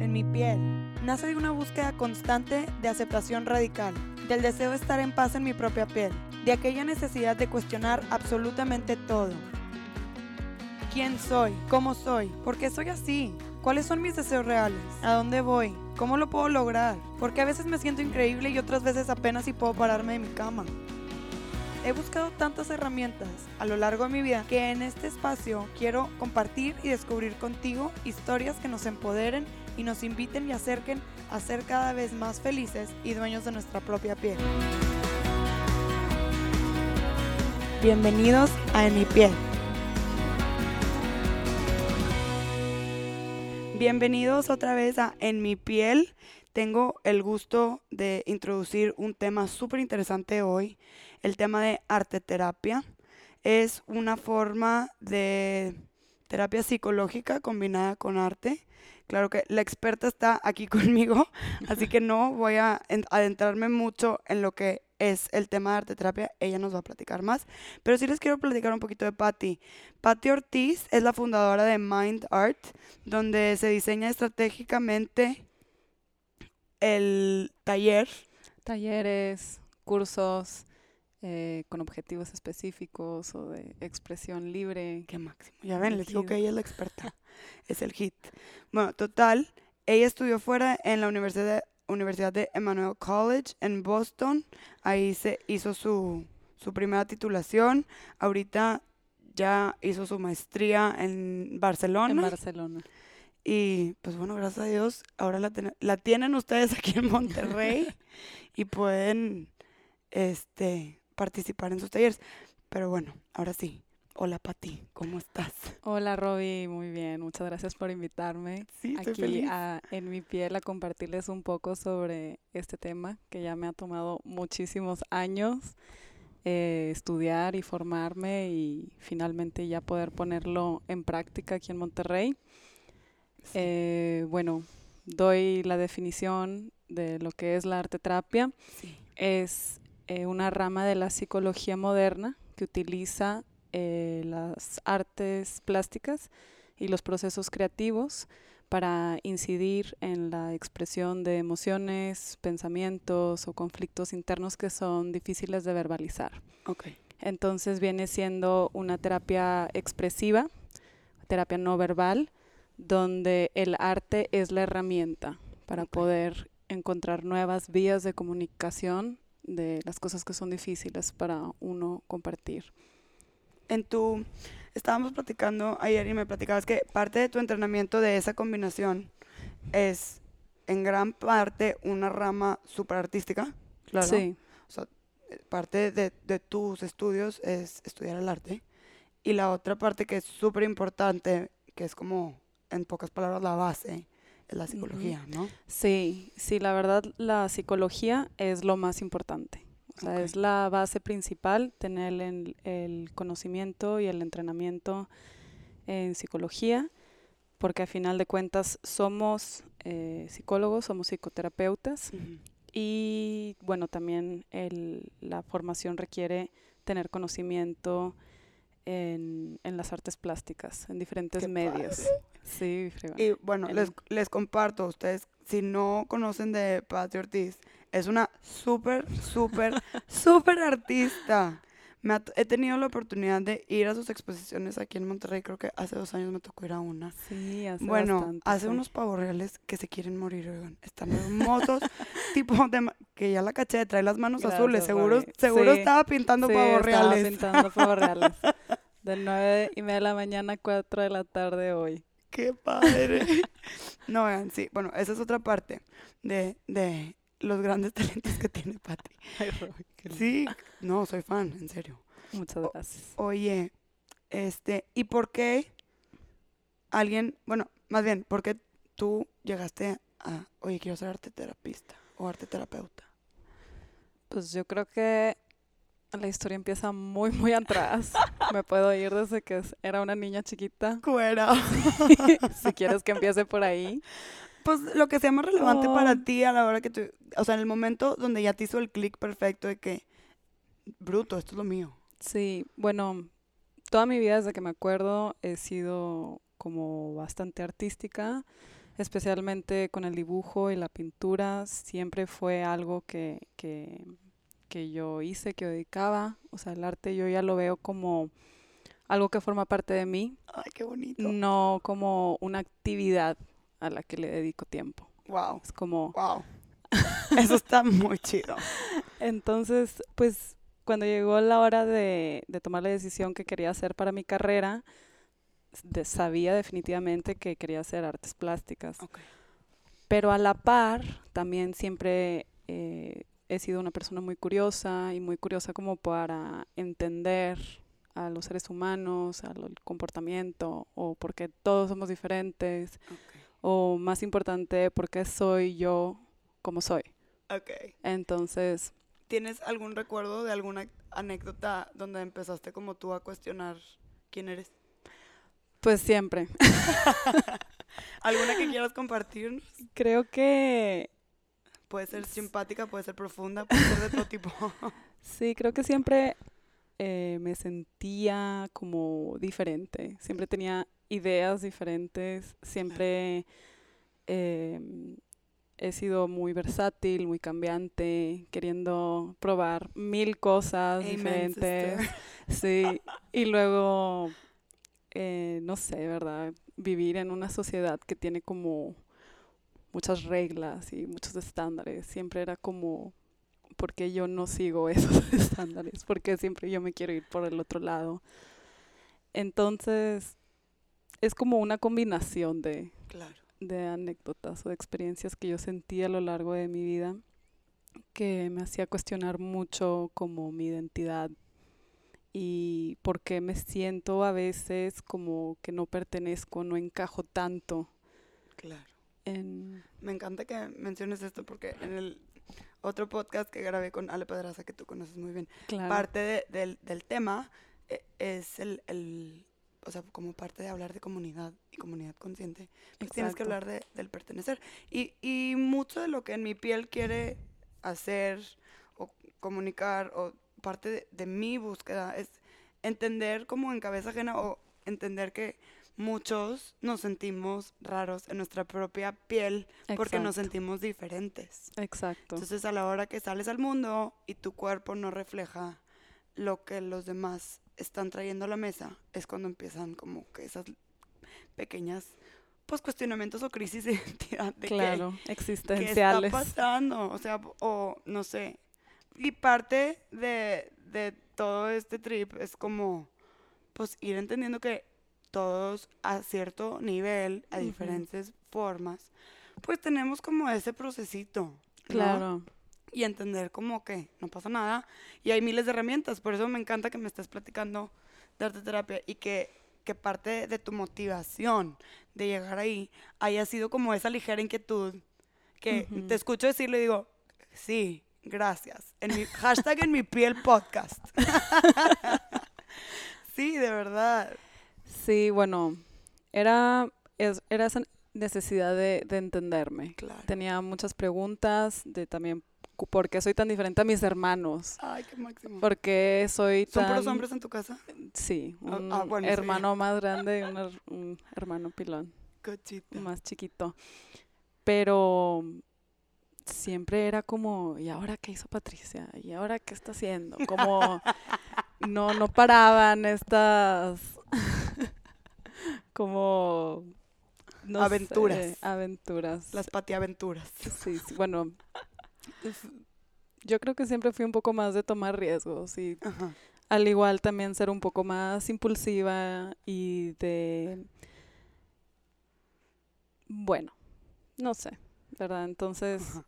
en mi piel, nace de una búsqueda constante de aceptación radical, del deseo de estar en paz en mi propia piel, de aquella necesidad de cuestionar absolutamente todo. ¿Quién soy? ¿Cómo soy? ¿Por qué soy así? ¿Cuáles son mis deseos reales? ¿A dónde voy? ¿Cómo lo puedo lograr? Porque a veces me siento increíble y otras veces apenas si puedo pararme de mi cama. He buscado tantas herramientas a lo largo de mi vida que en este espacio quiero compartir y descubrir contigo historias que nos empoderen y nos inviten y acerquen a ser cada vez más felices y dueños de nuestra propia piel. Bienvenidos a En mi piel. Bienvenidos otra vez a En mi piel. Tengo el gusto de introducir un tema súper interesante hoy el tema de arte terapia. Es una forma de terapia psicológica combinada con arte. Claro que la experta está aquí conmigo, así que no voy a adentrarme mucho en lo que es el tema de arte terapia. Ella nos va a platicar más. Pero sí les quiero platicar un poquito de Patty. Patty Ortiz es la fundadora de Mind Art, donde se diseña estratégicamente el taller. Talleres, cursos, eh, con objetivos específicos o de expresión libre. Qué máximo. Ya ven, les digo que ella es la experta. Es el hit. Bueno, total, ella estudió fuera en la Universidad de, Universidad de Emmanuel College en Boston. Ahí se hizo su, su primera titulación. Ahorita ya hizo su maestría en Barcelona. En Barcelona. Y pues bueno, gracias a Dios, ahora la, la tienen ustedes aquí en Monterrey y pueden este participar en sus talleres. Pero bueno, ahora sí. Hola Pati, ¿cómo estás? Hola Roby, muy bien, muchas gracias por invitarme sí, aquí a, en mi piel a compartirles un poco sobre este tema que ya me ha tomado muchísimos años eh, estudiar y formarme y finalmente ya poder ponerlo en práctica aquí en Monterrey. Eh, bueno, doy la definición de lo que es la arte terapia. Es eh, una rama de la psicología moderna que utiliza eh, las artes plásticas y los procesos creativos para incidir en la expresión de emociones, pensamientos o conflictos internos que son difíciles de verbalizar. Okay. Entonces viene siendo una terapia expresiva, terapia no verbal, donde el arte es la herramienta para poder encontrar nuevas vías de comunicación de las cosas que son difíciles para uno compartir. En tu, estábamos platicando ayer y me platicabas que parte de tu entrenamiento de esa combinación es en gran parte una rama super artística, claro. Sí. O sea, parte de, de tus estudios es estudiar el arte. Y la otra parte que es súper importante, que es como, en pocas palabras, la base, la psicología, ¿no? Sí, sí, la verdad la psicología es lo más importante. O sea, es la base principal, tener el, el, conocimiento y el entrenamiento en psicología, porque al final de cuentas somos eh, psicólogos, somos psicoterapeutas y bueno, también el, la formación requiere tener conocimiento en, en las artes plásticas, en diferentes medios. Sí, Y bueno, les, les comparto, ustedes, si no conocen de Patti Ortiz, es una súper, súper, súper artista. Me he tenido la oportunidad de ir a sus exposiciones aquí en Monterrey, creo que hace dos años me tocó ir a una. Sí, hace Bueno, hace unos pavos reales que se quieren morir, oigan. Están hermosos, tipo de... que ya la caché, trae las manos azules, seguro, seguro estaba pintando sí, pavos estaba pintando pavos reales. De nueve y media de la mañana a cuatro de la tarde hoy. ¡Qué padre! no, vean, sí. Bueno, esa es otra parte de, de los grandes talentos que tiene Patti. sí, no, soy fan, en serio. Muchas gracias. oye, este, ¿y por qué alguien, bueno, más bien, por qué tú llegaste a, oye, quiero ser arte terapista o arte terapeuta? Pues yo creo que la historia empieza muy, muy atrás. Me puedo ir desde que era una niña chiquita. Cuera. si quieres que empiece por ahí. Pues lo que sea más relevante para ti a la hora que tú, o sea, en el momento donde ya te hizo el clic perfecto de que, bruto, esto es lo mío. Sí, bueno, toda mi vida desde que me acuerdo he sido como bastante artística. especialmente con el dibujo y la pintura, siempre fue algo que, que, que yo hice, que dedicaba. O sea, el arte yo ya lo veo como algo que forma parte de mí. Ay, qué bonito. No como una actividad a la que le dedico tiempo. Wow. Es como... Wow. Eso está muy chido. Entonces, pues cuando llegó la hora de, de, tomar la decisión que quería hacer para mi carrera, de, sabía definitivamente que quería hacer artes plásticas. Okay. Pero a la par, también siempre eh, he sido una persona muy curiosa y muy curiosa como para entender a los seres humanos, al comportamiento, o porque todos somos diferentes, Okay. O más importante, porque soy yo como soy. Ok. Entonces, ¿Tienes algún recuerdo de alguna anécdota donde empezaste como tú a cuestionar quién eres? pues siempre. ¿Alguna que quieras compartir? Creo que Puede ser simpática, puede ser profunda, puede ser de todo tipo. sí, creo que siempre eh, me sentía como diferente. Siempre tenía ideas diferentes. Siempre eh, he sido muy versátil, muy cambiante, queriendo probar mil cosas Amen, diferentes. sister. Sí, y luego, eh, no sé, ¿verdad? Vivir en una sociedad que tiene como muchas reglas y muchos estándares. Siempre era como, ¿por qué yo no sigo esos estándares? ¿Por qué siempre yo me quiero ir por el otro lado? Entonces, es como una combinación de, Claro. de anécdotas o de experiencias que yo sentí a lo largo de mi vida que me hacía cuestionar mucho como mi identidad y por qué me siento a veces como que no pertenezco, no encajo tanto Claro. en... Me encanta que menciones esto porque en el otro podcast que grabé con Ale Pedraza, que tú conoces muy bien, Claro, parte de- del, del tema eh, es el, el- o sea, como parte de hablar de comunidad y comunidad consciente, pues tienes que hablar de, del pertenecer. Y, y mucho de lo que en mi piel quiere hacer o comunicar o parte de, de mi búsqueda es entender como en cabeza ajena o entender que muchos nos sentimos raros en nuestra propia piel porque nos sentimos diferentes. Exacto. Entonces a la hora que sales al mundo y tu cuerpo no refleja lo que los demás están trayendo a la mesa, es cuando empiezan como que esas pequeñas pues cuestionamientos o crisis de identidad de que- claro, ¿qué está existenciales. pasando? O sea, o no sé. Y parte de, de todo este trip es como pues ir entendiendo que todos a cierto nivel, a diferentes formas, pues tenemos como ese procesito. ¿no? Claro, y entender como que no pasa nada y hay miles de herramientas, por eso me encanta que me estés platicando de arte terapia y que, que parte de tu motivación de llegar ahí haya sido como esa ligera inquietud que Ujú. te escucho decirle y digo, sí, gracias, en mi hashtag en mi piel podcast. sí, de verdad. sí, bueno, era, era esa necesidad de, de entenderme. Claro. Tenía muchas preguntas de también por qué soy tan diferente a mis hermanos. Ay, qué máximo. ¿Por qué soy ¿Son tan... puros hombres en tu casa? Sí, Ah, un ah, bueno, sí. hermano más grande y un, her- un hermano pilón Cochita. más chiquito. Pero siempre era como, ¿y ahora qué hizo Patricia? ¿Y ahora qué está haciendo? Como no, no paraban estas como no sé, Aventuras. aventuras. Las patiaventuras. Sí, sí, bueno, yo creo que siempre fui un poco más de tomar riesgos y Ajá. al igual también ser un poco más impulsiva y de, bueno, no sé, ¿verdad? Entonces Ajá.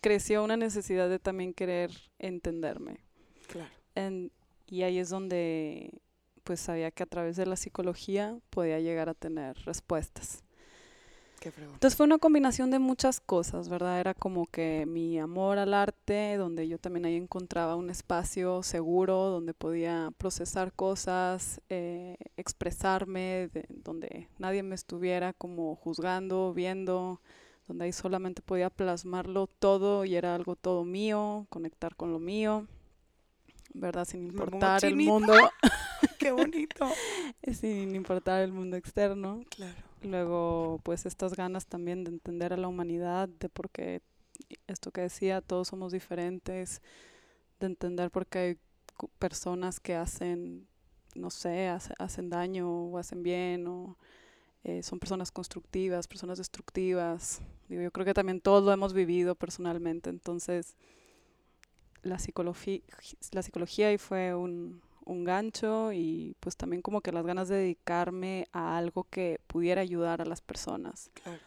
creció una necesidad de también querer entenderme. Claro. En- y ahí es donde pues sabía que a través de la psicología podía llegar a tener respuestas. Entonces fue una combinación de muchas cosas, ¿verdad? Era como que mi amor al arte, donde yo también ahí encontraba un espacio seguro, donde podía procesar cosas, eh, expresarme, de- donde nadie me estuviera como juzgando, viendo, donde ahí solamente podía plasmarlo todo y era algo todo mío, conectar con lo mío, ¿verdad? Sin importar el mundo, Qué bonito. sin importar el mundo externo. Claro. Luego, pues estas ganas también de entender a la humanidad, de por qué esto que decía, todos somos diferentes, de entender por qué hay personas que hacen, no sé, hacen daño o hacen bien, o eh, son personas constructivas, personas destructivas. Yo creo que también todos lo hemos vivido personalmente, entonces la psicología, la psicología ahí fue un, un gancho y pues también como que las ganas de dedicarme a algo que pudiera ayudar a las personas. Claro.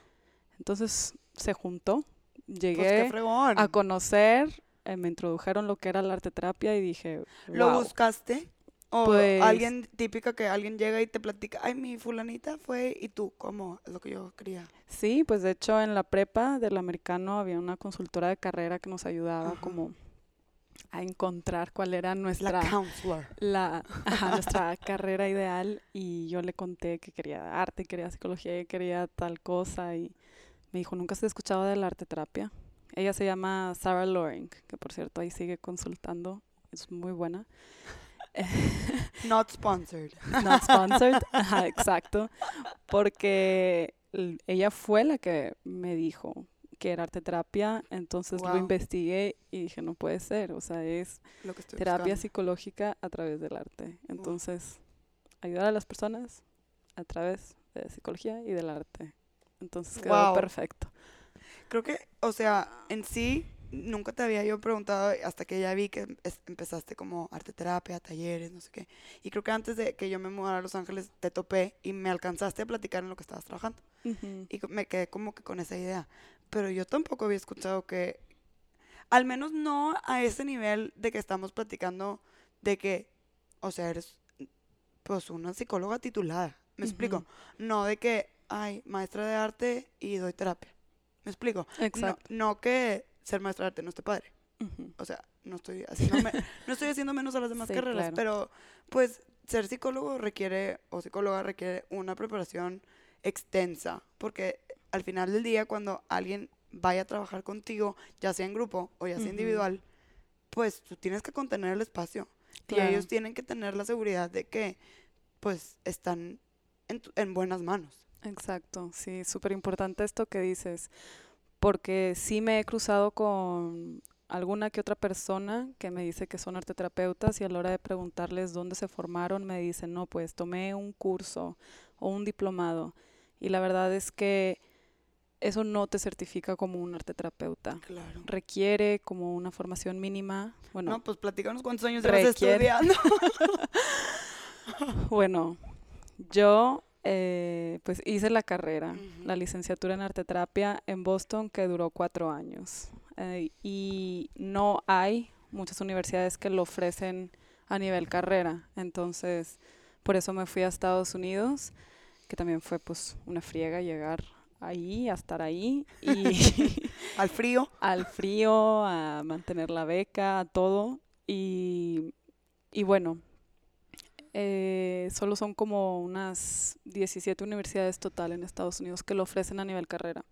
Entonces se juntó, llegué pues a conocer, eh, me introdujeron lo que era la arte terapia y dije, ¿lo buscaste? O pues alguien típica que alguien llega y te platica, ay, mi fulanita fue y tú, ¿cómo? Es lo que yo quería. Sí, pues de hecho en la prepa del americano había una consultora de carrera que nos ayudaba como a encontrar cuál era nuestra la, nuestra carrera ideal y yo le conté que quería arte, quería psicología, y quería tal cosa y me dijo, ¿nunca se escuchaba de la arte terapia? Ella se llama Sarah Loring, que por cierto ahí sigue consultando, es muy buena. Not sponsored. Not sponsored, Ajá, exacto, porque ella fue la que me dijo, que era arte terapia, entonces lo investigué y dije, no puede ser, o sea, es terapia psicológica a través del arte. Entonces, ayudar a las personas a través de psicología y del arte. Entonces quedó perfecto. Creo que, o sea, en sí, nunca te había yo preguntado hasta que ya vi que empezaste como arte terapia, talleres, no sé qué. Y creo que antes de que yo me mudara a Los Ángeles te topé y me alcanzaste a platicar en lo que estabas trabajando. Y me quedé como que con esa idea pero yo tampoco había escuchado que, al menos no a ese nivel de que estamos platicando de que, o sea, eres pues una psicóloga titulada, ¿me explico? No de que, ay, maestra de arte y doy terapia, ¿me explico? Exacto. No, que ser maestra de arte no esté padre. O sea, no estoy haciendo, no estoy haciendo menos a las demás carreras, pero pues ser psicólogo requiere, o psicóloga requiere una preparación extensa, porque al final del día, cuando alguien vaya a trabajar contigo, ya sea en grupo o ya sea individual, pues tú tienes que contener el espacio. Y ellos tienen que tener la seguridad de que, pues, están en, en buenas manos. Exacto, sí, súper importante esto que dices, porque sí me he cruzado con alguna que otra persona que me dice que son arteterapeutas y a la hora de preguntarles dónde se formaron me dicen, no, pues tomé un curso o un diplomado. Y la verdad es que eso no te certifica como un arteterapeuta. Claro. Requiere como una formación mínima. Bueno, no, pues platícanos cuántos años llevas estudiando. bueno, yo eh, pues hice la carrera, la licenciatura en arteterapia en Boston que duró cuatro años. Eh, y no hay muchas universidades que lo ofrecen a nivel carrera. Entonces, por eso me fui a Estados Unidos, que también fue pues una friega llegar ahí, a estar ahí. Y al frío. Al frío, a mantener la beca, a todo. Y, y bueno, eh, solo son como unas 17 universidades total en Estados Unidos que lo ofrecen a nivel carrera.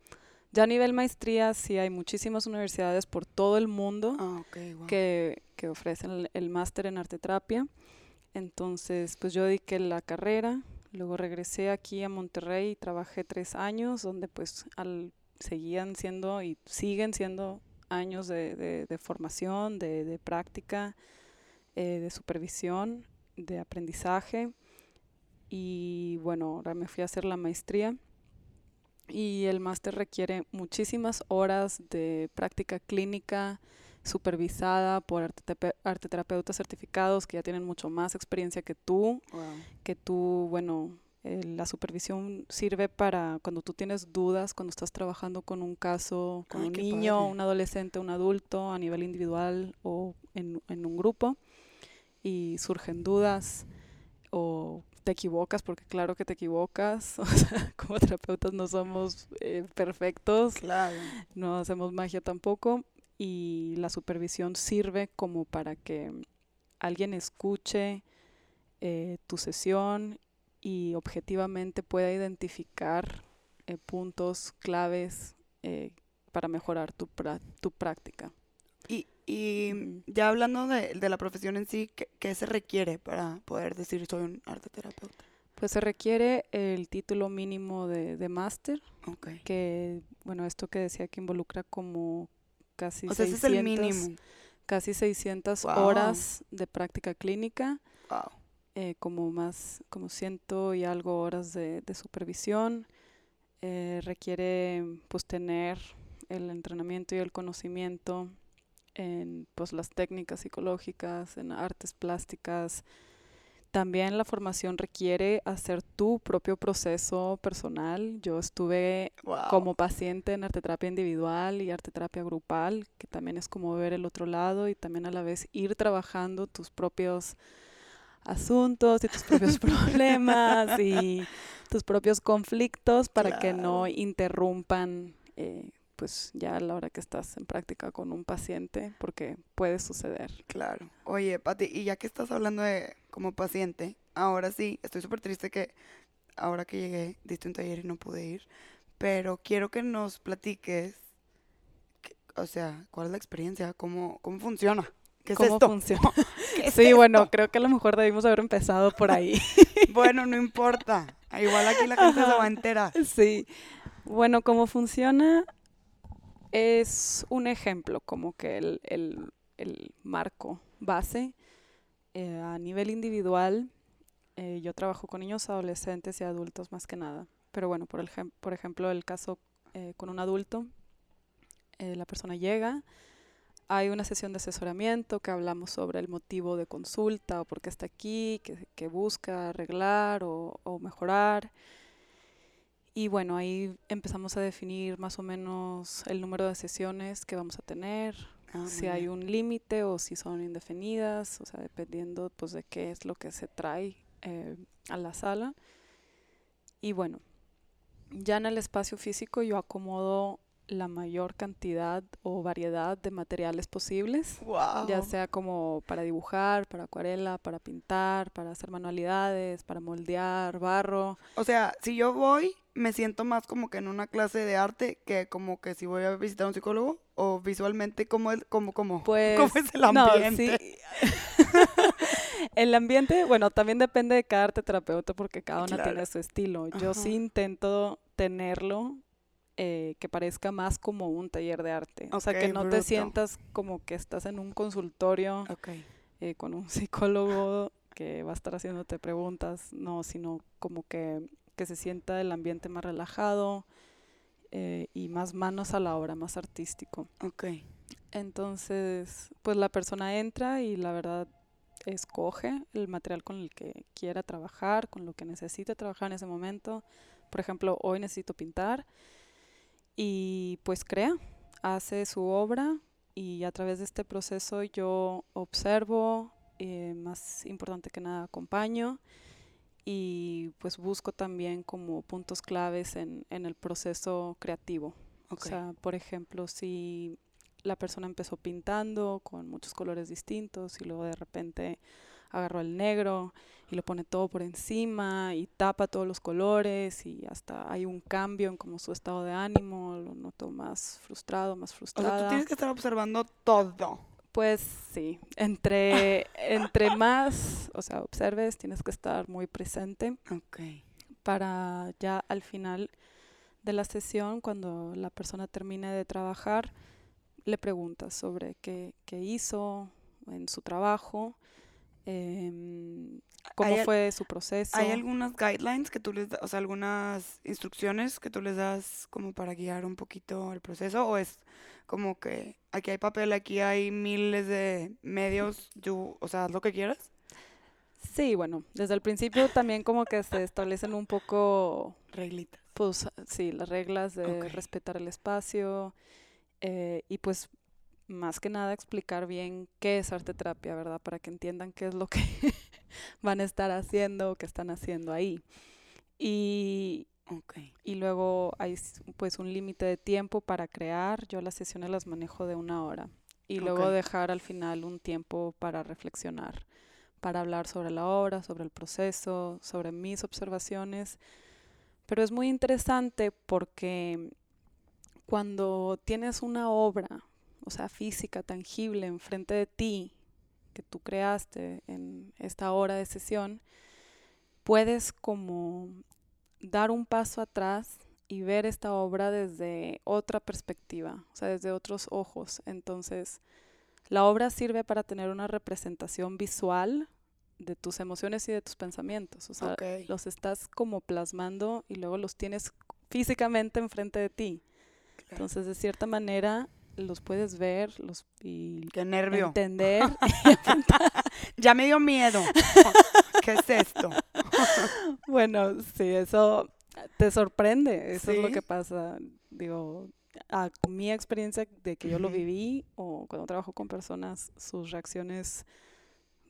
Ya a nivel maestría sí hay muchísimas universidades por todo el mundo ah, que, que, ofrecen el, el máster en arte terapia. Entonces, pues yo dediqué la carrera, Luego regresé aquí a Monterrey y trabajé tres años, donde pues al, seguían siendo y siguen siendo años de, de, formación, de, de práctica, eh, de supervisión, de aprendizaje. Y bueno, ahora me fui a hacer la maestría. Y el máster requiere muchísimas horas de práctica clínica, supervisada por arte, terapeutas certificados que ya tienen mucho más experiencia que tú, que tú, bueno, eh, la supervisión sirve para cuando tú tienes dudas, cuando estás trabajando con un caso, con un niño, un adolescente, un adulto, a nivel individual o en, en un grupo, y surgen dudas o te equivocas, porque claro que te equivocas, o sea, como terapeutas no somos eh, perfectos, claro. no hacemos magia tampoco, y la supervisión sirve como para que alguien escuche eh, tu sesión y objetivamente pueda identificar eh, puntos claves eh, para mejorar tu, tu práctica. Y, y ya hablando de, de, la profesión en sí, ¿qué, ¿qué, se requiere para poder decir soy un arte terapeuta? Pues se requiere el título mínimo de, de máster, que, bueno, esto que decía que involucra como casi O sea, ese 600, es el mínimo. casi 600 Guau. horas de práctica clínica, Wow. eh, como más, como ciento y algo horas de, de supervisión. Eh, requiere pues tener el entrenamiento y el conocimiento en pues las técnicas psicológicas, en artes plásticas. También la formación requiere hacer tu propio proceso personal. Yo estuve Wow. como paciente en arteterapia individual y arteterapia grupal, que también es como ver el otro lado y también a la vez ir trabajando tus propios asuntos y tus propios problemas y tus propios conflictos para que no interrumpan eh, pues ya a la hora que estás en práctica con un paciente porque puede suceder. Claro. Oye, Pati, y ya que estás hablando de como paciente, ahora sí, estoy súper triste que ahora que llegué, diste un taller y no pude ir, pero quiero que nos platiques, que- o sea, cuál es la experiencia, cómo, cómo funciona, qué es ¿Cómo esto. funciona? ¿Qué es Sí, bueno, creo que a lo mejor debimos haber empezado por ahí. Bueno, no importa, igual aquí la gente se va a enterar. Sí. Bueno, cómo funciona es un ejemplo, como que el, el- el marco base eh, a nivel individual. eh, yo trabajo con niños, adolescentes y adultos más que nada. Pero bueno, por, el, por ejemplo, el caso eh, con un adulto, la persona llega, hay una sesión de asesoramiento que hablamos sobre el motivo de consulta o por qué está aquí, que, que busca arreglar o, o mejorar. Y bueno, ahí empezamos a definir más o menos el número de sesiones que vamos a tener, Ah, si hay un límite o si son indefinidas, o sea, dependiendo pues de qué es lo que se trae eh, a la sala. Y bueno, ya en el espacio físico yo acomodo la mayor cantidad o variedad de materiales posibles, Guau. ya sea como para dibujar, para acuarela, para pintar, para hacer manualidades, para moldear, barro. O sea, si yo voy, me siento más como que en una clase de arte que como que si voy a visitar a un psicólogo o visualmente cómo es, cómo, cómo, Pues, cómo es el no, ambiente. sí. el ambiente, bueno, también depende de cada arte terapeuta porque cada una Claro. tiene su estilo. Yo Ajá. sí intento tenerlo eh, que parezca más como un taller de arte. o sea, que no bruto. te sientas como que estás en un consultorio eh, con un psicólogo que va a estar haciéndote preguntas, no, sino como que, que se sienta el ambiente más relajado eh, y más manos a la obra, más artístico. Ok. Entonces, pues la persona entra y la verdad escoge el material con el que quiera trabajar, con lo que necesite trabajar en ese momento. Por ejemplo, hoy necesito pintar y pues crea, hace su obra y a través de este proceso yo observo, eh, más importante que nada acompaño y pues busco también como puntos claves en, en el proceso creativo. O sea, por ejemplo, si la persona empezó pintando con muchos colores distintos y luego de repente agarró el negro y lo pone todo por encima y tapa todos los colores y hasta hay un cambio en como su estado de ánimo, lo noto más frustrado, más o frustrada. sea, tú tienes que estar observando todo. Pues sí, entre, entre más, o sea, observes, tienes que estar muy presente Ok. para ya al final de la sesión, cuando la persona termine de trabajar, le preguntas sobre qué, qué hizo en su trabajo, em, cómo ¿Hay al- fue su proceso. ¿Hay algunas guidelines que tú les das, o sea, algunas instrucciones que tú les das como para guiar un poquito el proceso? ¿O es como que aquí hay papel, aquí hay miles de medios, tú, o sea, haz lo que quieras? Sí, bueno, desde el principio también como que se establecen un poco Reglitas. pues sí, las reglas de Ok. respetar el espacio eh, y pues más que nada explicar bien qué es arte terapia, ¿verdad? Para que entiendan qué es lo que van a estar haciendo, qué están haciendo ahí. Y, Ok. y luego hay pues un límite de tiempo para crear. Yo las sesiones las manejo de una hora. Y luego Ok. dejar al final un tiempo para reflexionar, para hablar sobre la obra, sobre el proceso, sobre mis observaciones. Pero es muy interesante porque cuando tienes una obra, o sea, física, tangible, enfrente de ti, que tú creaste en esta hora de sesión, puedes como dar un paso atrás y ver esta obra desde otra perspectiva, o sea, desde otros ojos. Entonces, la obra sirve para tener una representación visual de tus emociones y de tus pensamientos. O sea, los estás como plasmando y luego los tienes físicamente enfrente de ti. Entonces, de cierta manera, los puedes ver los, y Qué nervio. entender. Ya me dio miedo. ¿Qué es esto? bueno, sí, eso te sorprende. Eso es lo que pasa. Digo, a mi experiencia de que yo lo viví o cuando trabajo con personas, sus reacciones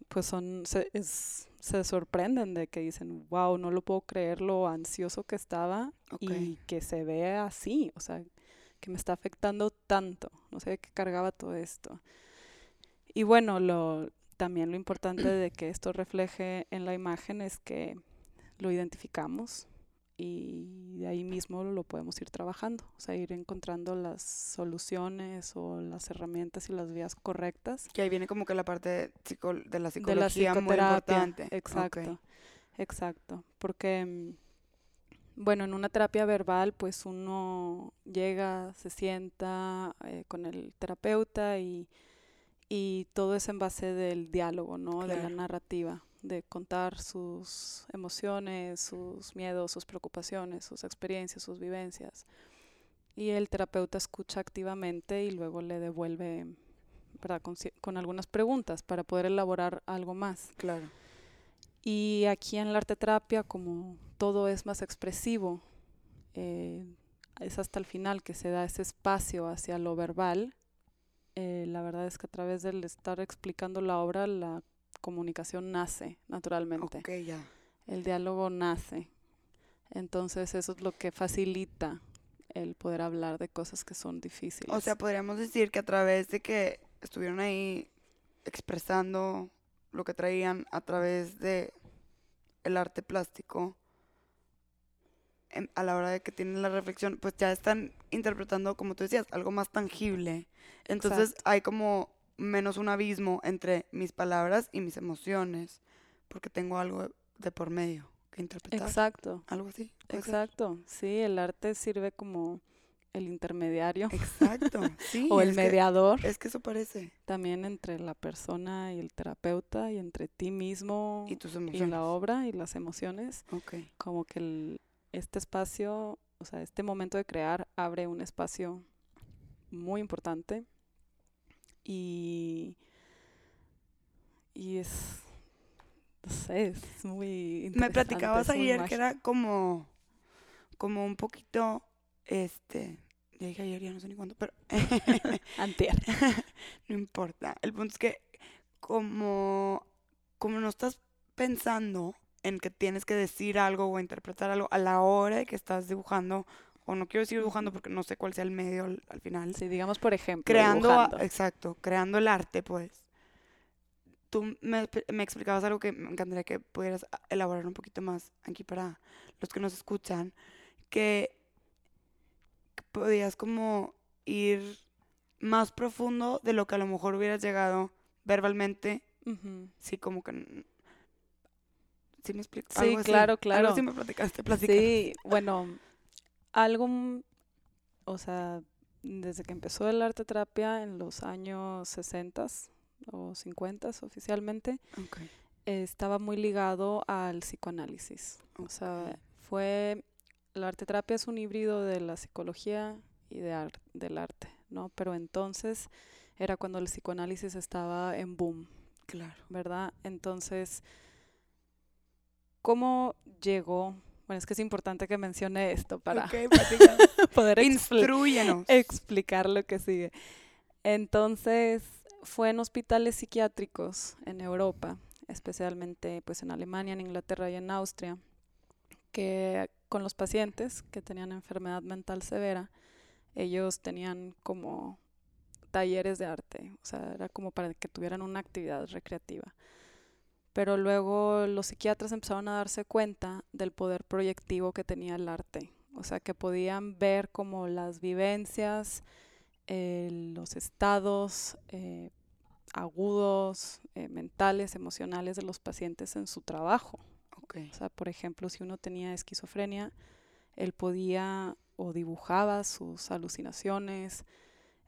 pues son, se, es- se sorprenden de que dicen, wow, no lo puedo creer lo ansioso que estaba y que se ve así, o sea, que me está afectando tanto, no sé qué cargaba todo esto. Y bueno, lo, también lo importante de que esto refleje en la imagen es que lo identificamos y de ahí mismo lo podemos ir trabajando, o sea, ir encontrando las soluciones o las herramientas y las vías correctas Que ahí viene como que la parte de, psico- de la de la psicología muy psicoterapia. importante. Exacto, exacto. Porque, mm, bueno, en una terapia verbal, pues uno llega, se sienta eh, con el terapeuta y, y todo es en base del diálogo, ¿no? De la Claro. narrativa, de contar sus emociones, sus miedos, sus preocupaciones, sus experiencias, sus vivencias. Y el terapeuta escucha activamente y luego le devuelve, ¿verdad? Con, con algunas preguntas para poder elaborar algo más. Claro. Y aquí en la arte terapia, como todo es más expresivo, eh, es hasta el final que se da ese espacio hacia lo verbal. Eh, la verdad es que a través del estar explicando la obra, la comunicación nace naturalmente. Ok, ya. El diálogo nace. Entonces eso es lo que facilita el poder hablar de cosas que son difíciles. O sea, podríamos decir que a través de que estuvieron ahí expresando lo que traían a través de el arte plástico, a la hora de que tienen la reflexión, pues ya están interpretando, como tú decías, algo más tangible. Entonces Exacto. hay como menos un abismo entre mis palabras y mis emociones, porque tengo algo de por medio que interpretar. Exacto, Algo así. ser. exacto. Sí, el arte sirve como el intermediario Exacto. Sí. o el que- mediador. es que eso parece. también entre la persona y el terapeuta y entre ti mismo Y tus y emociones. la obra y las emociones, Ok. como que el- este espacio, o sea, este momento de crear abre un espacio muy importante y, y es, no sé, es muy Me interesante, platicabas es muy ayer que era como, como un poquito, este, ya dije ayer, ya no sé ni cuándo, pero Antier. no importa. El punto es que como, como no estás pensando en que tienes que decir algo o interpretar algo a la hora de que estás dibujando, o no quiero decir dibujando porque no sé cuál sea el medio al, al final, Sí, digamos, por ejemplo, creando, a- exacto, creando el arte, pues. Tú me, me explicabas algo que me encantaría que pudieras elaborar un poquito más aquí para los que nos escuchan, que, podías como ir más profundo de lo que a lo mejor hubieras llegado verbalmente, sí, como que... ¿Sí me explico? Sí, Algo así, claro, Algo claro. así me platicaste. Sí, bueno, algo, o sea, desde que empezó el arte terapia en los años 60 o 50 oficialmente, eh, estaba muy ligado al psicoanálisis. O sea, fue, la arte terapia es un híbrido de la psicología y de ar- del arte, ¿no? Pero entonces era cuando el psicoanálisis estaba en boom. Claro. ¿verdad? Entonces, ¿cómo llegó? Bueno, es que es importante que mencione esto para poder explicar lo que sigue. Entonces, fue en hospitales psiquiátricos en Europa, especialmente pues en Alemania, en Inglaterra y en Austria, que con los pacientes que tenían enfermedad mental severa, ellos tenían como talleres de arte, o sea, era como para que tuvieran una actividad recreativa. Pero luego los psiquiatras empezaron a darse cuenta del poder proyectivo que tenía el arte, o sea, que podían ver como las vivencias, eh, los estados eh, agudos, eh, mentales, emocionales de los pacientes en su trabajo. O sea, por ejemplo, si uno tenía esquizofrenia, él podía o dibujaba sus alucinaciones,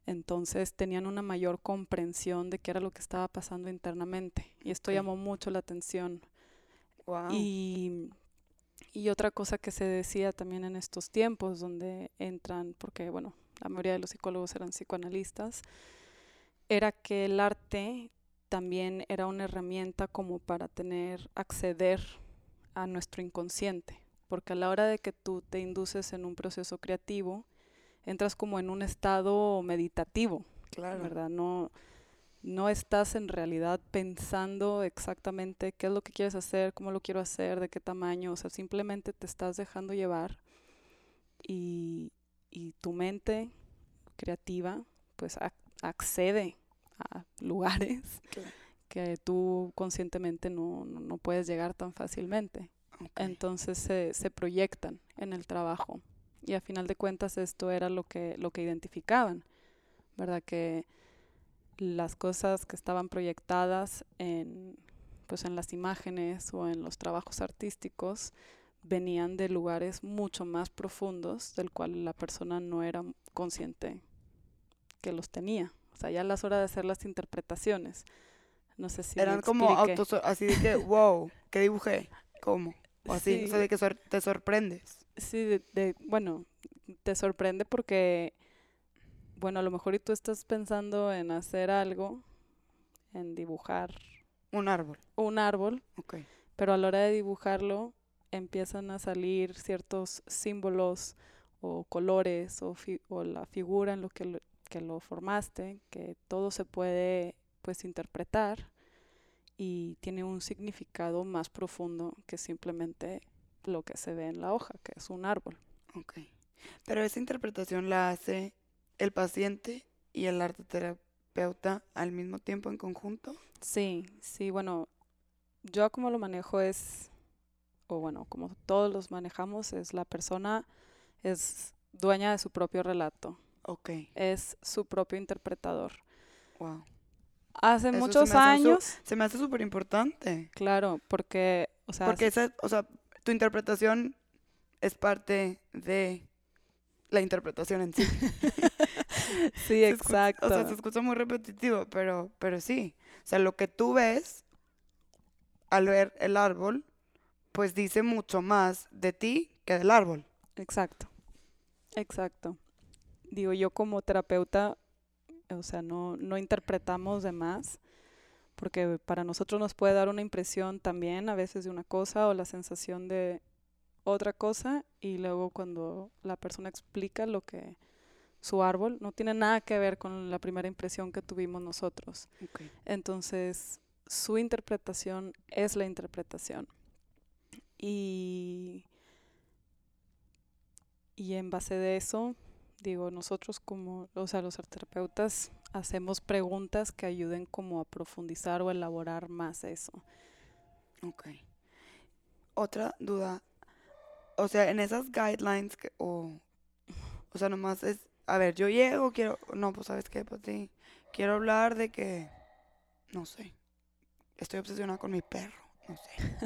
entonces tenían una mayor comprensión de qué era lo que estaba pasando internamente. Y esto llamó mucho la atención. Y, y otra cosa que se decía también en estos tiempos, donde entran, porque bueno, la mayoría de los psicólogos eran psicoanalistas, era que el arte también era una herramienta como para tener, acceder a nuestro inconsciente, porque a la hora de que tú te induces en un proceso creativo, entras como en un estado meditativo, claro. ¿verdad? No, no estás en realidad pensando exactamente qué es lo que quieres hacer, cómo lo quiero hacer, de qué tamaño, o sea, simplemente te estás dejando llevar y, y tu mente creativa pues accede a lugares que tú conscientemente no, no, puedes llegar tan fácilmente. Entonces se, se, proyectan en el trabajo. Y a final de cuentas esto era lo que, lo que identificaban, ¿verdad? Que las cosas que estaban proyectadas en, pues en las imágenes o en los trabajos artísticos venían de lugares mucho más profundos del cual la persona no era consciente que los tenía. O sea, ya a las horas de hacer las interpretaciones. No sé si. Eran como autos, así de que, wow, ¿qué dibujé? ¿Cómo? O así, o de que te sorprendes. Sí, de, bueno, te sorprende porque, bueno, a lo mejor y tú estás pensando en hacer algo, en dibujar. Un árbol. Un árbol. Ok. Pero a la hora de dibujarlo, empiezan a salir ciertos símbolos o colores o, o la figura en lo que, lo que lo formaste, que todo se puede pues interpretar y tiene un significado más profundo que simplemente lo que se ve en la hoja, que es un árbol. Ok. Pero esa interpretación la hace el paciente y el arteterapeuta al mismo tiempo en conjunto. Sí, sí, bueno, yo como lo manejo es o bueno, como todos los manejamos, es la persona es dueña de su propio relato. Ok. Es su propio interpretador. Wow. Hace muchos años. se me hace súper importante. Claro, porque, o sea. Porque esa, o sea, tu interpretación es parte de la interpretación en sí. sí, exacto. o sea, se escucha muy repetitivo, pero, pero sí. O sea, lo que tú ves al ver el árbol pues dice mucho más de ti que del árbol. Exacto, exacto. Digo, yo como terapeuta, o sea, no, no interpretamos de más, porque para nosotros nos puede dar una impresión también a veces de una cosa o la sensación de otra cosa, y luego cuando la persona explica lo que su árbol no tiene nada que ver con la primera impresión que tuvimos nosotros. Entonces, su interpretación es la interpretación. Y, y en base de eso, digo, nosotros como, o sea, los terapeutas hacemos preguntas que ayuden como a profundizar o elaborar más eso. Ok. Otra duda, o sea, en esas guidelines o, o sea, nomás es, a ver, yo llego, quiero, no, pues sabes qué, pues sí, quiero hablar de que, no sé, estoy obsesionada con mi perro, no sé.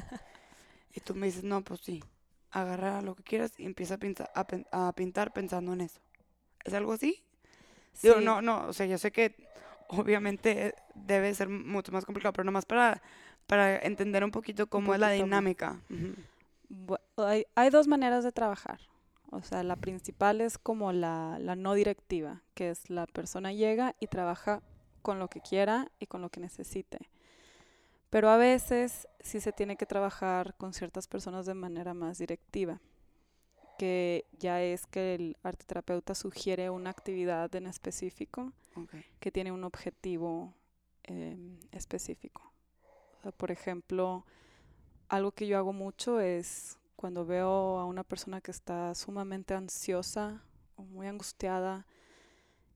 Y tú me dices, no, pues sí, agarra lo que quieras y empieza a pintar, a, pintar pensando en eso. ¿Es algo así? Sí. Digo, no, no, o sea, yo sé que obviamente debe ser mucho más complicado, pero nomás para, para entender un poquito cómo es la dinámica. hay, hay, dos maneras de trabajar. O sea, la principal es como la, la no directiva, que es la persona llega y trabaja con lo que quiera y con lo que necesite. Pero a veces sí se tiene que trabajar con ciertas personas de manera más directiva, que ya es que el arteterapeuta sugiere una actividad en específico que tiene un objetivo em, específico. por ejemplo, algo que yo hago mucho es cuando veo a una persona que está sumamente ansiosa o muy angustiada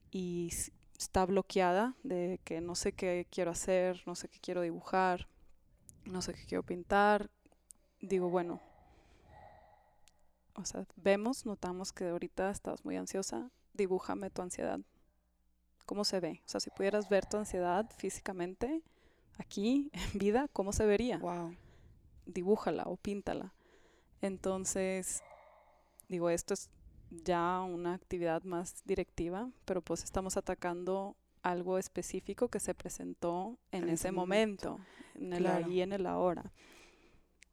y está bloqueada de que no sé qué quiero hacer, no sé qué quiero dibujar, no sé qué quiero pintar. Digo, bueno, o sea, vemos, notamos que ahorita estás muy ansiosa, dibújame tu ansiedad. ¿Cómo se ve? O sea, si pudieras ver tu ansiedad físicamente, aquí, en vida, ¿cómo se vería? Wow. dibújala o píntala. Entonces, digo, esto es ya una actividad más directiva, pero pues estamos atacando algo específico que se presentó en, ese, momento, en el allí, en el ahora.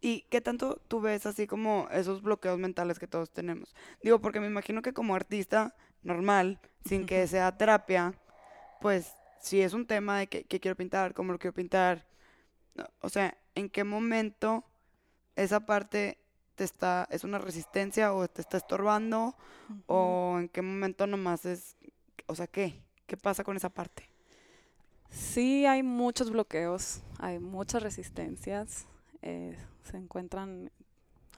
¿Y qué tanto tú ves así como esos bloqueos mentales que todos tenemos? Digo, porque me imagino que como artista normal, sin que sea terapia, pues si es un tema de que, quiero pintar, cómo lo quiero pintar, o sea, ¿en qué momento esa parte te está, es una resistencia o te está estorbando? ¿O en qué momento nomás es, o sea, qué? ¿Qué pasa con esa parte? Sí, hay muchos bloqueos, hay muchas resistencias. Eh, se encuentran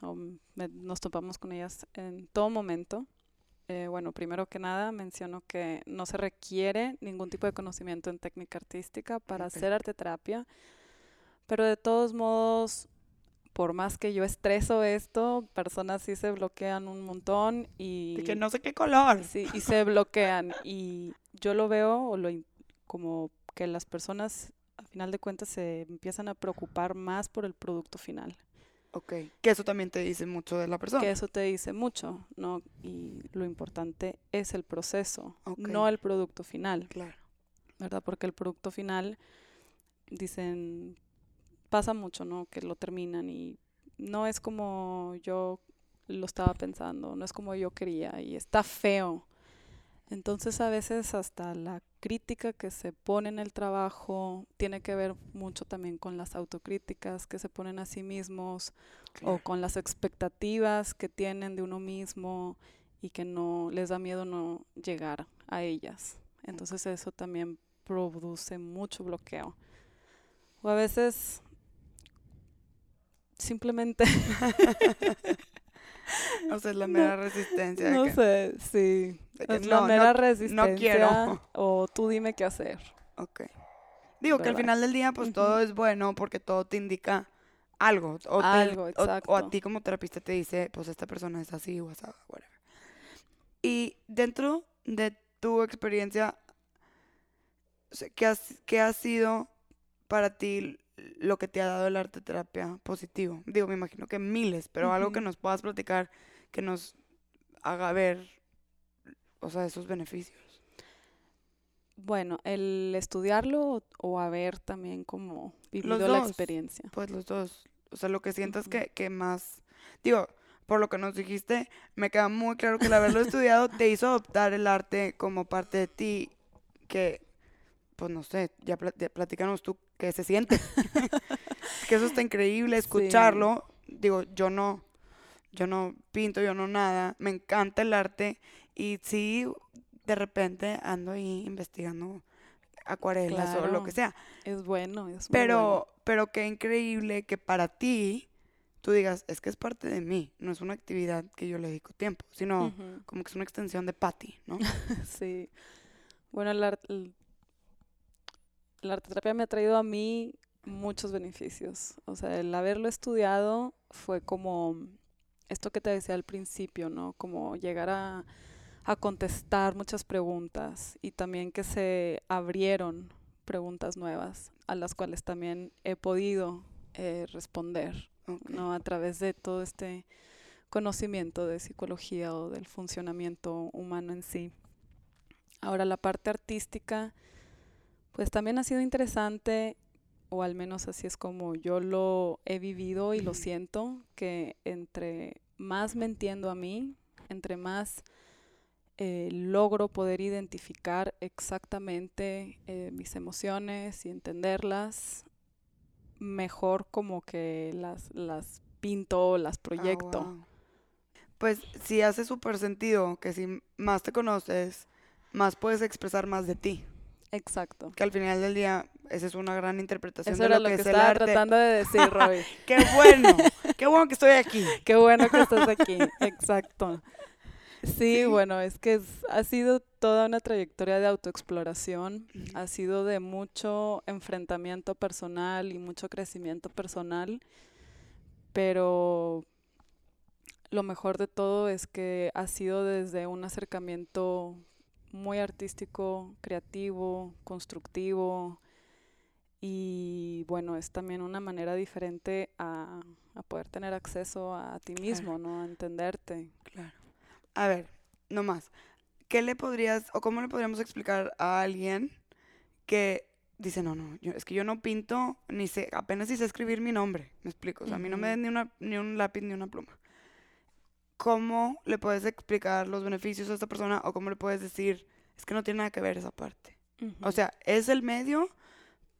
o nos topamos con ellas en todo momento. Eh, bueno, primero que nada menciono que no se requiere ningún tipo de conocimiento en técnica artística para hacer arte terapia, pero de todos modos, por más que yo estreso esto, personas sí se bloquean un montón y... que no sé qué color. Sí, y se bloquean y yo lo veo o lo, como que las personas final de cuentas se empiezan a preocupar más por el producto final. Ok, que eso también te dice mucho de la persona. Que eso te dice mucho, ¿no? Y lo importante es el proceso, no el producto final. Claro. ¿Verdad? Porque el producto final, dicen, pasa mucho, ¿no? Que lo terminan y no es como yo lo estaba pensando, no es como yo quería y está feo. Entonces a veces hasta la crítica que se pone en el trabajo tiene que ver mucho también con las autocríticas que se ponen a sí mismos o con las expectativas que tienen de uno mismo y que no les da miedo no llegar a ellas. Entonces eso también produce mucho bloqueo. O a veces simplemente O sea, es la mera resistencia. No sé, sí. Es la mera resistencia. No quiero. O tú dime qué hacer. Ok. Digo que al final del día, pues todo es bueno porque todo te indica algo. O algo, exacto. O, a ti como terapista te dice, pues esta persona es así o así, whatever. Y dentro de tu experiencia, ¿qué, ¿qué ha sido para ti lo que te ha dado el arte terapia positivo? Digo, me imagino que miles, pero algo que nos puedas platicar que nos haga ver, o sea, esos beneficios. Bueno, el estudiarlo o, haber también como vivido la experiencia. Pues los dos. O sea, lo que sientas que, que más, digo, por lo que nos dijiste, me queda muy claro que el haberlo estudiado te hizo adoptar el arte como parte de ti, que, pues no sé, ya, platícanos tú qué se siente. que eso está increíble, escucharlo. Digo, yo no, yo no pinto, yo no nada, me encanta el arte y sí, de repente ando ahí investigando acuarelas o lo que sea. Es bueno, es pero, Pero qué increíble que para ti tú digas, es que es parte de mí, no es una actividad que yo le dedico tiempo, sino como que es una extensión de Patty, ¿no? sí. Bueno, el, el, la arteterapia me ha traído a mí muchos beneficios. O sea, el haberlo estudiado fue como esto que te decía al principio, ¿no? Como llegar a, contestar muchas preguntas y también que se abrieron preguntas nuevas a las cuales también he podido eh, responder, ¿no? A través de todo este conocimiento de psicología o del funcionamiento humano en sí. Ahora, la parte artística, pues también ha sido interesante o al menos así es como yo lo he vivido y lo siento, que entre más me entiendo a mí, entre más eh, logro poder identificar exactamente eh, mis emociones y entenderlas, mejor como que las, las pinto, las ah, proyecto. Pues sí hace súper sentido que si más te conoces, más puedes expresar más de ti. Exacto. Que al final del día, esa es una gran interpretación de lo, lo que, que, es tratando de decir, Roy. qué bueno, qué bueno que estoy aquí. qué bueno que estás aquí, exacto. Sí, bueno, es que ha sido toda una trayectoria de autoexploración, ha sido de mucho enfrentamiento personal y mucho crecimiento personal, pero lo mejor de todo es que ha sido desde un acercamiento muy artístico, creativo, constructivo y bueno, es también una manera diferente a, a poder tener acceso a ti mismo, ¿no? A entenderte. Claro. A ver, no más. ¿Qué le podrías o cómo le podríamos explicar a alguien que dice, no, no, yo, es que yo no pinto, ni sé, apenas sé escribir mi nombre, me explico, o sea, a mí no me den ni, una, ni un lápiz ni una pluma. ¿Cómo le puedes explicar los beneficios a esta persona o cómo le puedes decir, es que no tiene nada que ver esa parte? O sea, es el medio,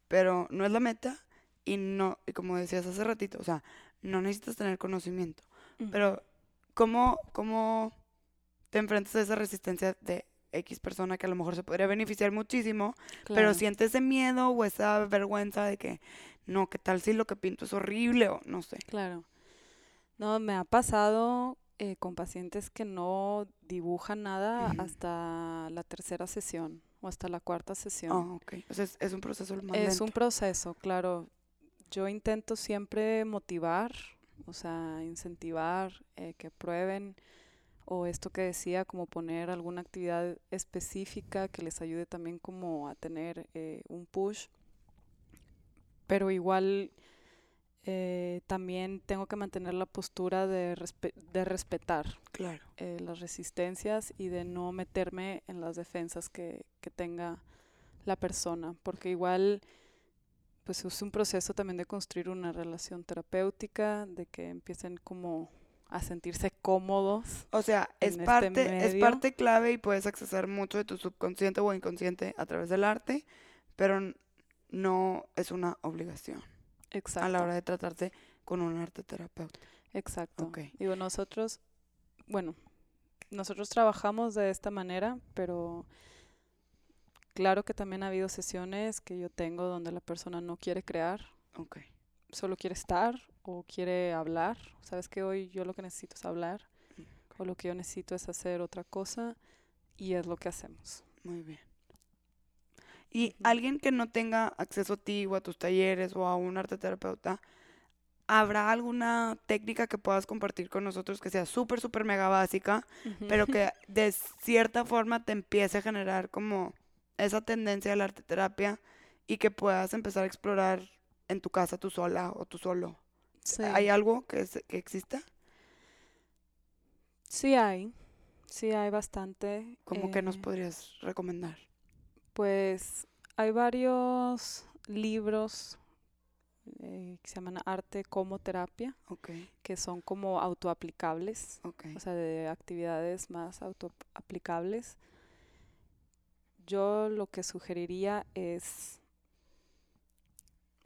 pero no es la meta y no, y como decías hace ratito, o sea, no necesitas tener conocimiento. Pero, ¿cómo, ¿cómo te enfrentas a esa resistencia de X persona que a lo mejor se podría beneficiar muchísimo, pero siente ese miedo o esa vergüenza de que, no, ¿qué tal si lo que pinto es horrible o no sé? Claro. No, me ha pasado eh, con pacientes que no dibujan nada hasta la tercera sesión o hasta la cuarta sesión. Ah, ok. O sea, es, un proceso más Es un proceso, claro. Yo intento siempre motivar, o sea, incentivar, eh, que prueben o esto que decía, como poner alguna actividad específica que les ayude también como a tener eh, un push. Pero igual eh, también tengo que mantener la postura de, de respetar claro. Eh, las resistencias y de no meterme en las defensas que, que tenga la persona, porque igual pues es un proceso también de construir una relación terapéutica, de que empiecen como a sentirse cómodos. O sea, es este parte, es parte clave y puedes accesar mucho de tu subconsciente o inconsciente a través del arte, pero no es una obligación. Exacto. A la hora de tratarte con un arte terapeuta. Exacto. Digo, nosotros, bueno, nosotros trabajamos de esta manera, pero claro que también ha habido sesiones que yo tengo donde la persona no quiere crear. Okay solo quiere estar o quiere hablar. Sabes que hoy yo lo que necesito es hablar o lo que yo necesito es hacer otra cosa y es lo que hacemos. Muy bien. Y alguien que no tenga acceso a ti o a tus talleres o a un arte terapeuta, ¿habrá alguna técnica que puedas compartir con nosotros que sea súper, súper mega básica, pero que de cierta forma te empiece a generar como esa tendencia a la arte terapia y que puedas empezar a explorar en tu casa tú sola o tú solo. ¿Hay algo que, que exista? Sí hay, sí hay bastante. ¿Cómo que nos eh, podrías recomendar? Pues hay varios libros eh, que se llaman Arte como Terapia, que son como autoaplicables, o sea, de actividades más autoaplicables. Yo lo que sugeriría es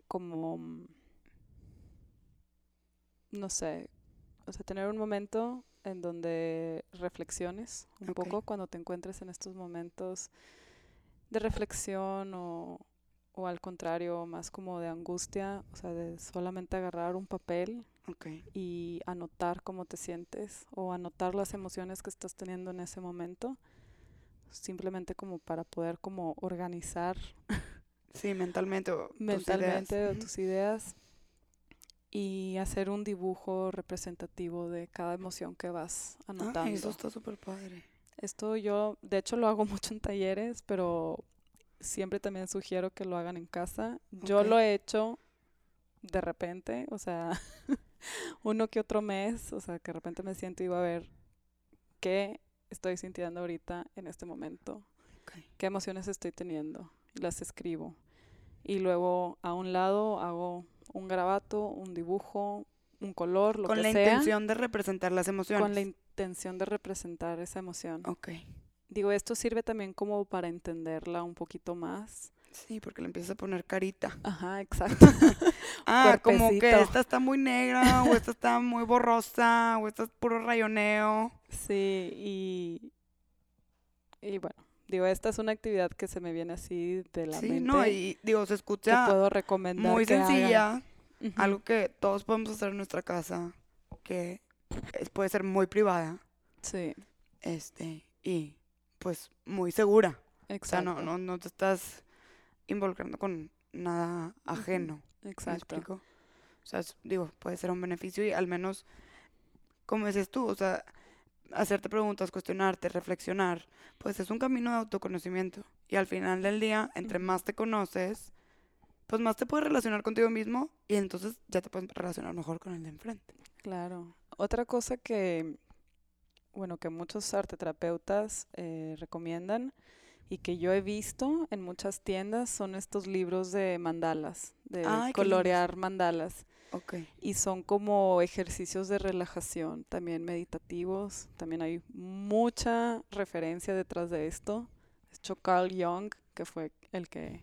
como, mm, no sé, o sea, tener un momento en donde reflexiones un poco cuando te encuentres en estos momentos de reflexión o, o, al contrario, más como de angustia, o sea, de solamente agarrar un papel y anotar cómo te sientes o anotar las emociones que estás teniendo en ese momento, simplemente como para poder como organizar Sí, mentalmente. O mentalmente tus tus ideas. Y hacer un dibujo representativo de cada emoción que vas anotando. Ay, eso está súper padre. Esto yo, de hecho, lo hago mucho en talleres, pero siempre también sugiero que lo hagan en casa. Yo lo he hecho de repente, o sea, uno que otro mes, o sea, que de repente me siento y voy a ver qué estoy sintiendo ahorita en este momento, qué emociones estoy teniendo, las escribo y luego a un lado hago un grabato, un dibujo, un color, lo con que sea. Con la intención de representar las emociones. Con la intención de representar esa emoción. Ok. Digo, esto sirve también como para entenderla un poquito más. Sí, porque le empiezas a poner carita. Ajá, exacto. ah, como que esta está muy negra, o esta está muy borrosa, o esta es puro rayoneo. Sí, y, y bueno, Digo, esta es una actividad que se me viene así de la sí, no, y digo, se escucha puedo recomendar muy sencilla, algo que todos podemos hacer en nuestra casa, que puede ser muy privada. Sí. Este, y pues muy segura. Exacto. O sea, no, no, te estás involucrando con nada ajeno. Exacto. ¿Me explico? O sea, digo, puede ser un beneficio y al menos, como dices tú, o sea, hacerte preguntas, cuestionarte, reflexionar, pues es un camino de autoconocimiento. Y al final del día, entre más te conoces, pues más te puedes relacionar contigo mismo y entonces ya te puedes relacionar mejor con el de enfrente. Claro. Otra cosa que, bueno, que muchos arteterapeutas eh, recomiendan y que yo he visto en muchas tiendas son estos libros de mandalas, de Ay, colorear mandalas. Ok. Y son como ejercicios de relajación, también meditativos. También hay mucha referencia detrás de esto. Hecho, Carl Jung, que fue el que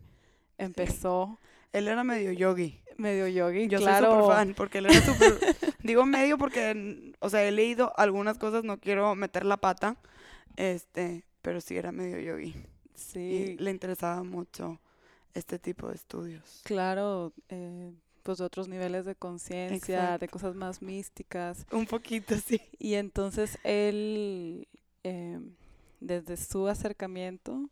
empezó Él era medio yogi. medio yogi, Yo claro. soy súper fan porque él era súper... digo medio porque, o sea, he leído algunas cosas, no quiero meter la pata, este, pero sí era medio yogi. Sí, Y le interesaba mucho este tipo de estudios. claro, eh, pues de otros niveles de conciencia, de cosas más místicas. Un poquito, sí. Y entonces él, eh, desde su acercamiento,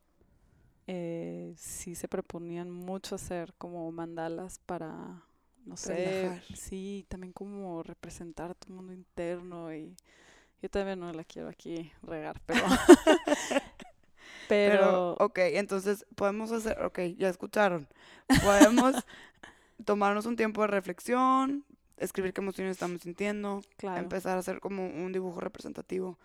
eh, sí se proponían mucho hacer como mandalas para, no sé, Relajar. sí, también como representar tu mundo interno y yo también no la quiero aquí regar, pero... Pero, pero ok, entonces podemos hacer, ok, ya escucharon. Podemos tomarnos un tiempo de reflexión, escribir qué emociones estamos sintiendo, claro, empezar a hacer como un dibujo representativo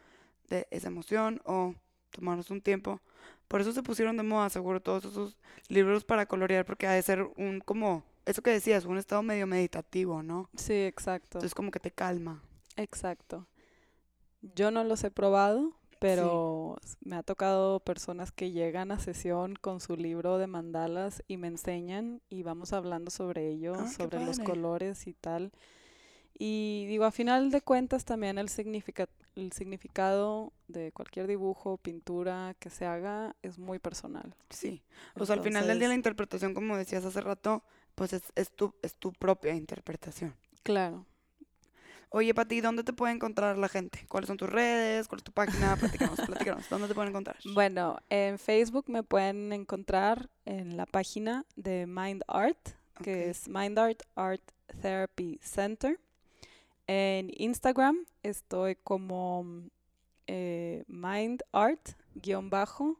de esa emoción o tomarnos un tiempo. Por eso se pusieron de moda, seguro, todos esos libros para colorear, porque ha de ser un como, eso que decías, un estado medio meditativo, ¿no? sí, exacto. Entonces como que te calma. Exacto. Yo no los he probado, pero me ha tocado personas que llegan a sesión con su libro de mandalas y me enseñan y vamos hablando sobre ello, Ah, sobre los colores y tal. Y digo, a final de cuentas también el, significa- el significado de cualquier dibujo, pintura que se haga es muy personal. Sí. O sea, al final del día la interpretación, como decías hace rato, pues es, es, tu, es tu propia interpretación. Claro. Oye, Pati, ¿dónde te puede encontrar la gente? ¿Cuáles son tus redes? ¿Cuál es tu página? Platícanos, platícanos. ¿Dónde te pueden encontrar? Bueno, en Facebook me pueden encontrar en la página de Mind Art, que es Mind Art Art Therapy Center. En Instagram estoy como eh, Mind Art guion bajo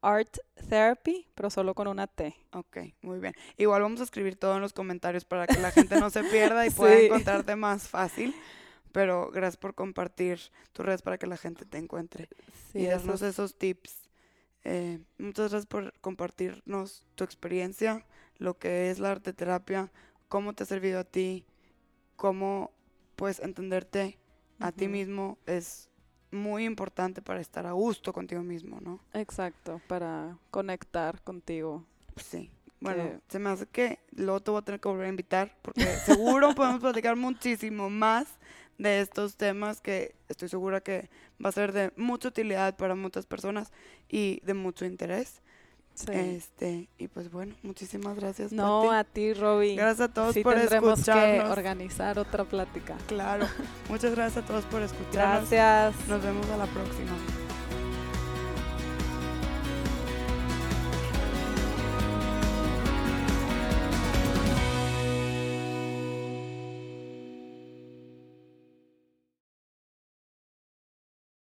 Art Therapy, pero solo con una T. Ok, muy bien. Igual vamos a escribir todo en los comentarios para que la gente no se pierda y pueda encontrarte más fácil. Pero gracias por compartir tus redes para que la gente te encuentre Sí, y darnos es- esos tips. Eh, muchas gracias por compartirnos tu experiencia, lo que es la arte terapia, cómo te ha servido a ti, cómo pues entenderte a ti mismo es muy importante para estar a gusto contigo mismo, ¿no? Exacto, para conectar contigo. Sí. Bueno, que- se me hace que luego te voy a tener que volver a invitar porque seguro podemos platicar muchísimo más de estos temas que estoy segura que va a ser de mucha utilidad para muchas personas y de mucho interés. Sí. Este, y pues bueno, muchísimas gracias. no, Pati. a ti, Robbie. Gracias a todos sí por tendremos que escucharnos. organizar otra plática. Claro. Muchas gracias a todos por escucharnos. Gracias. Nos vemos a la próxima.